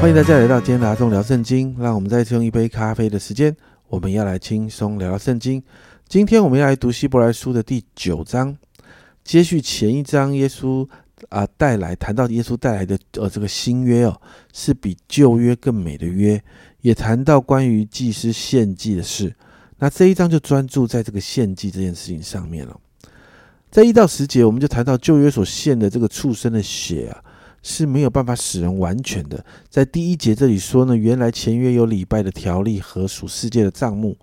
欢迎大家来到今天的阿聊圣经。让我们再次用一杯咖啡的时间，我们要来轻松聊聊圣经。今天我们要来读希伯来书的第九章，接续前一章，耶稣啊带来谈到耶稣带来的呃这个新约哦，是比旧约更美的约，也谈到关于祭司献祭的事。那这一章就专注在这个献祭这件事情上面了。在一到十节，我们就谈到旧约所献的这个畜生的血啊。是没有办法使人完全的。在第一节这里说呢，原来前约有礼拜的条例和属世界的账目。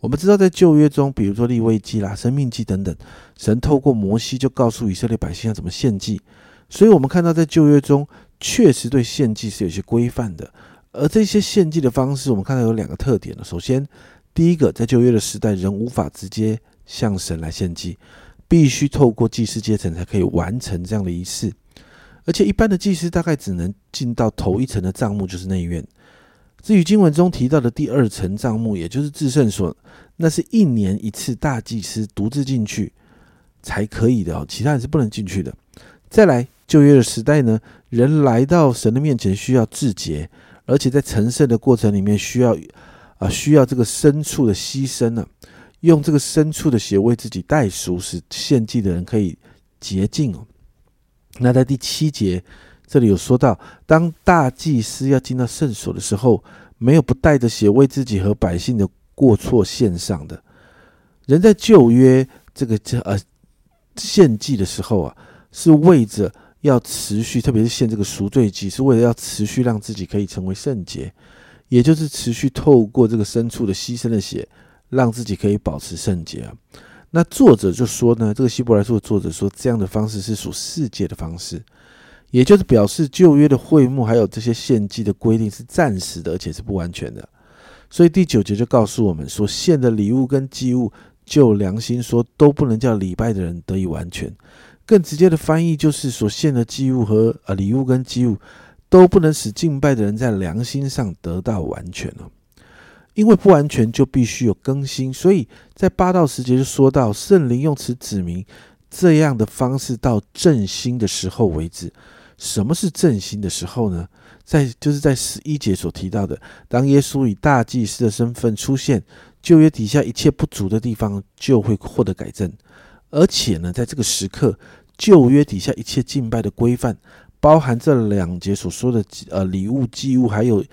我们知道，在旧约中，比如说立位记啦、生命记等等，神透过摩西就告诉以色列百姓要怎么献祭。所以，我们看到在旧约中确实对献祭是有些规范的。而这些献祭的方式，我们看到有两个特点呢。首先，第一个，在旧约的时代，人无法直接向神来献祭，必须透过祭司阶层才可以完成这样的仪式。而且一般的祭司大概只能进到头一层的帐幕，就是内院。至于经文中提到的第二层帐幕，也就是至圣所，那是一年一次大祭司独自进去才可以的哦，其他人是不能进去的。再来，旧约的时代呢，人来到神的面前需要自洁，而且在成圣的过程里面需要啊需要这个牲畜的牺牲呢，用这个牲畜的血为自己代赎，使献祭的人可以洁净哦。那在第七节，这里有说到，当大祭司要进到圣所的时候，没有不带着血为自己和百姓的过错献上的。人在旧约这个这呃献祭的时候啊，是为着要持续，特别是献这个赎罪祭，是为了要持续让自己可以成为圣洁，也就是持续透过这个牲畜的牺牲的血，让自己可以保持圣洁啊。那作者就说呢，这个希伯来书的作者说，这样的方式是属世界的方式，也就是表示旧约的会幕还有这些献祭的规定是暂时的，而且是不完全的。所以第九节就告诉我们说，献的礼物跟祭物，就良心说都不能叫礼拜的人得以完全。更直接的翻译就是，所献的祭物和呃礼物跟祭物，都不能使敬拜的人在良心上得到完全了。因为不完全就必须有更新，所以在八到十节就说到圣灵用此指明这样的方式到振兴的时候为止。什么是振兴的时候呢？在就是在十一节所提到的，当耶稣以大祭司的身份出现，旧约底下一切不足的地方就会获得改正。而且呢，在这个时刻，旧约底下一切敬拜的规范，包含这两节所说的呃礼物祭物，还有。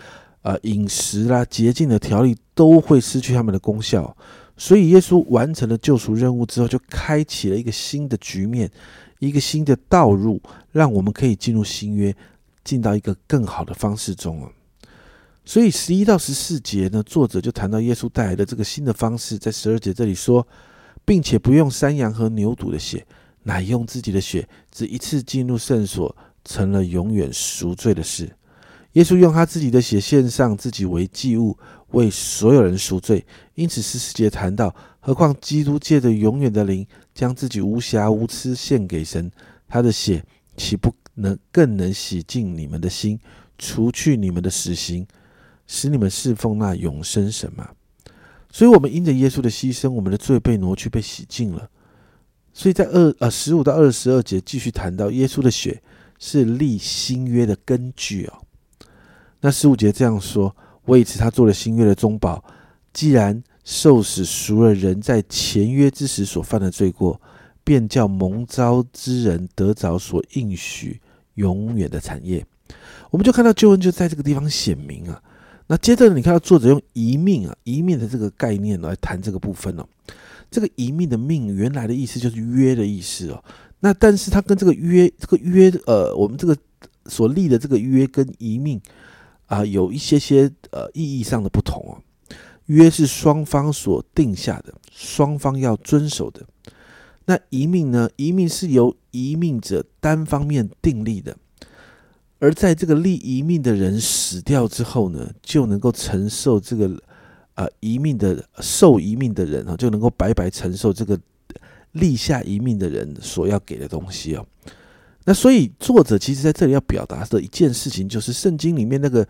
啊，饮食啦、洁净的条例都会失去他们的功效，所以耶稣完成了救赎任务之后，就开启了一个新的局面，一个新的道路，让我们可以进入新约，进到一个更好的方式中了。所以十一到十四节呢，作者就谈到耶稣带来的这个新的方式，在十二节这里说，并且不用山羊和牛犊的血，乃用自己的血，只一次进入圣所，成了永远赎罪的事。耶稣用他自己的血献上自己为祭物，为所有人赎罪。因此，十四节谈到，何况基督借着永远的灵，将自己无瑕无疵献给神，他的血岂不能更能洗净你们的心，除去你们的死刑，使你们侍奉那永生神吗？所以，我们因着耶稣的牺牲，我们的罪被挪去，被洗净了。所以在二呃十五到二十二节继续谈到，耶稣的血是立新约的根据哦。那十五节这样说：为此，他做了新约的宗保。既然受死赎了人在前约之时所犯的罪过，便叫蒙召之人得着所应许永远的产业。我们就看到救恩就在这个地方显明啊。那接着你看到作者用一命啊，一命的这个概念来谈这个部分哦。这个一命的命原来的意思就是约的意思哦。那但是它跟这个约，这个约呃，我们这个所立的这个约跟一命。啊，有一些些呃意义上的不同哦。约是双方所定下的，双方要遵守的。那遗命呢？遗命是由遗命者单方面订立的。而在这个立遗命的人死掉之后呢，就能够承受这个啊遗命的受遗命的人啊，就能够白白承受这个立下遗命的人所要给的东西哦。那所以，作者其实在这里要表达的一件事情，就是圣经里面那个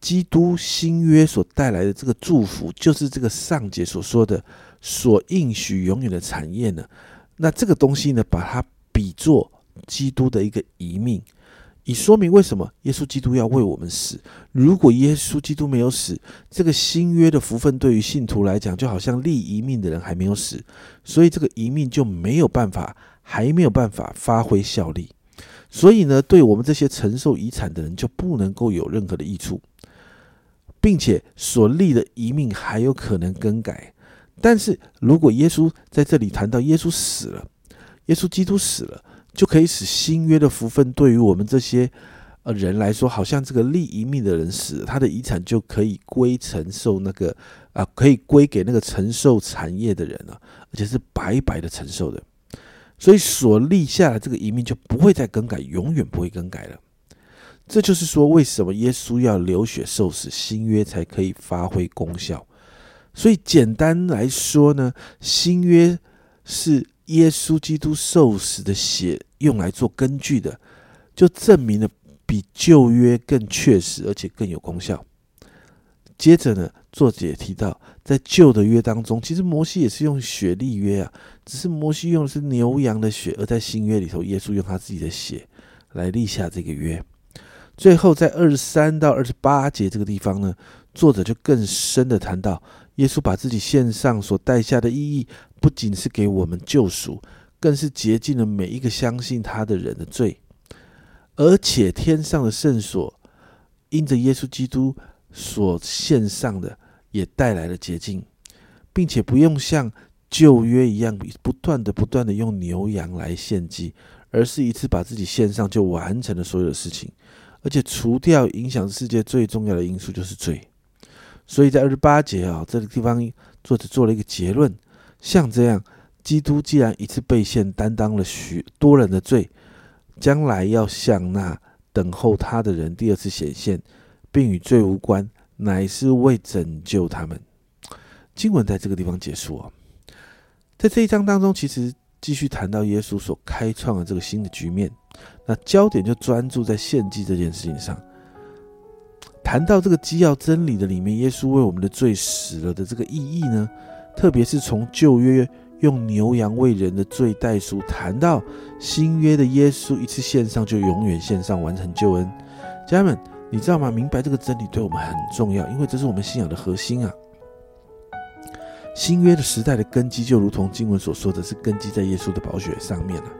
基督新约所带来的这个祝福，就是这个上节所说的所应许永远的产业呢。那这个东西呢，把它比作基督的一个遗命，以说明为什么耶稣基督要为我们死。如果耶稣基督没有死，这个新约的福分对于信徒来讲，就好像立遗命的人还没有死，所以这个遗命就没有办法，还没有办法发挥效力。所以呢，对我们这些承受遗产的人，就不能够有任何的益处，并且所立的遗命还有可能更改。但是如果耶稣在这里谈到耶稣死了，耶稣基督死了。就可以使新约的福分对于我们这些呃人来说，好像这个立遗命的人死了，他的遗产就可以归承受那个啊，可以归给那个承受产业的人了，而且是白白的承受的。所以所立下的这个遗命就不会再更改，永远不会更改了。这就是说，为什么耶稣要流血受死，新约才可以发挥功效。所以简单来说呢，新约是。耶稣基督受死的血用来做根据的，就证明了比旧约更确实，而且更有功效。接着呢，作者也提到，在旧的约当中，其实摩西也是用血立约啊，只是摩西用的是牛羊的血；而在新约里头，耶稣用他自己的血来立下这个约。最后，在二十三到二十八节这个地方呢，作者就更深的谈到，耶稣把自己献上所带下的意义。不仅是给我们救赎，更是洁净了每一个相信他的人的罪，而且天上的圣所因着耶稣基督所献上的，也带来了洁净，并且不用像旧约一样不断的、不断的用牛羊来献祭，而是一次把自己献上就完成了所有的事情，而且除掉影响世界最重要的因素就是罪。所以在二十八节啊，这个地方作者做了一个结论。像这样，基督既然一次被献，担当了许多人的罪，将来要向那等候他的人第二次显现，并与罪无关，乃是为拯救他们。经文在这个地方结束啊，在这一章当中，其实继续谈到耶稣所开创的这个新的局面，那焦点就专注在献祭这件事情上。谈到这个基要真理的里面，耶稣为我们的罪死了的这个意义呢？特别是从旧约用牛羊为人的罪代赎，谈到新约的耶稣一次献上就永远献上完成救恩。家人们，你知道吗？明白这个真理对我们很重要，因为这是我们信仰的核心啊。新约的时代的根基，就如同经文所说的是根基在耶稣的宝血上面了，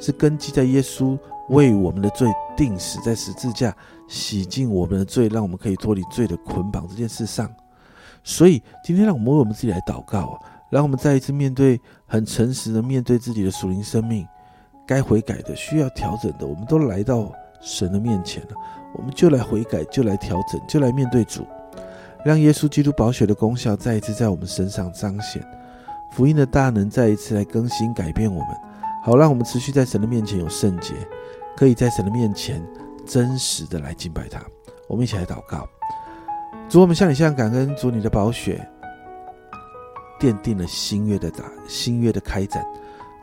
是根基在耶稣为我们的罪定死在十字架，洗净我们的罪，让我们可以脱离罪的捆绑这件事上。所以今天让我们为我们自己来祷告啊，让我们再一次面对很诚实的面对自己的属灵生命，该悔改的、需要调整的，我们都来到神的面前了。我们就来悔改，就来调整，就来面对主，让耶稣基督宝血的功效再一次在我们身上彰显，福音的大能再一次来更新改变我们，好让我们持续在神的面前有圣洁，可以在神的面前真实的来敬拜他。我们一起来祷告。主，我们向你向感恩，主你的宝血奠定了新约的打新约的开展。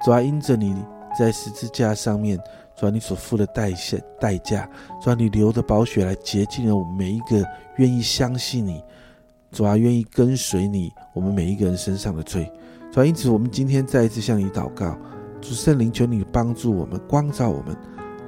主啊，因着你在十字架上面，主啊，你所付的代价代价，主啊，你流的宝血来洁净了我们每一个愿意相信你，主啊，愿意跟随你，我们每一个人身上的罪。主啊，因此我们今天再一次向你祷告，主圣灵，求你帮助我们，光照我们，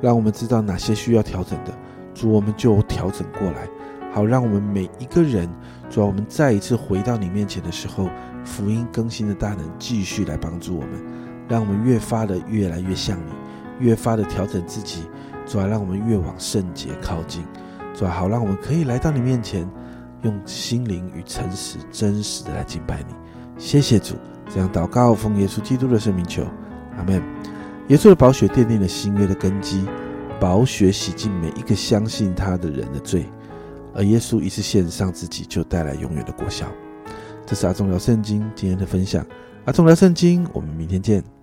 让我们知道哪些需要调整的，主，我们就调整过来。好，让我们每一个人，主要我们再一次回到你面前的时候，福音更新的大能继续来帮助我们，让我们越发的越来越像你，越发的调整自己，主要让我们越往圣洁靠近，主要好让我们可以来到你面前，用心灵与诚实真实的来敬拜你。谢谢主，这样祷告奉耶稣基督的圣名求，阿门。耶稣的宝血奠定了新约的根基，宝血洗净每一个相信他的人的罪。而耶稣一次献上自己，就带来永远的果效。这是阿忠聊圣经今天的分享。阿忠聊圣经，我们明天见。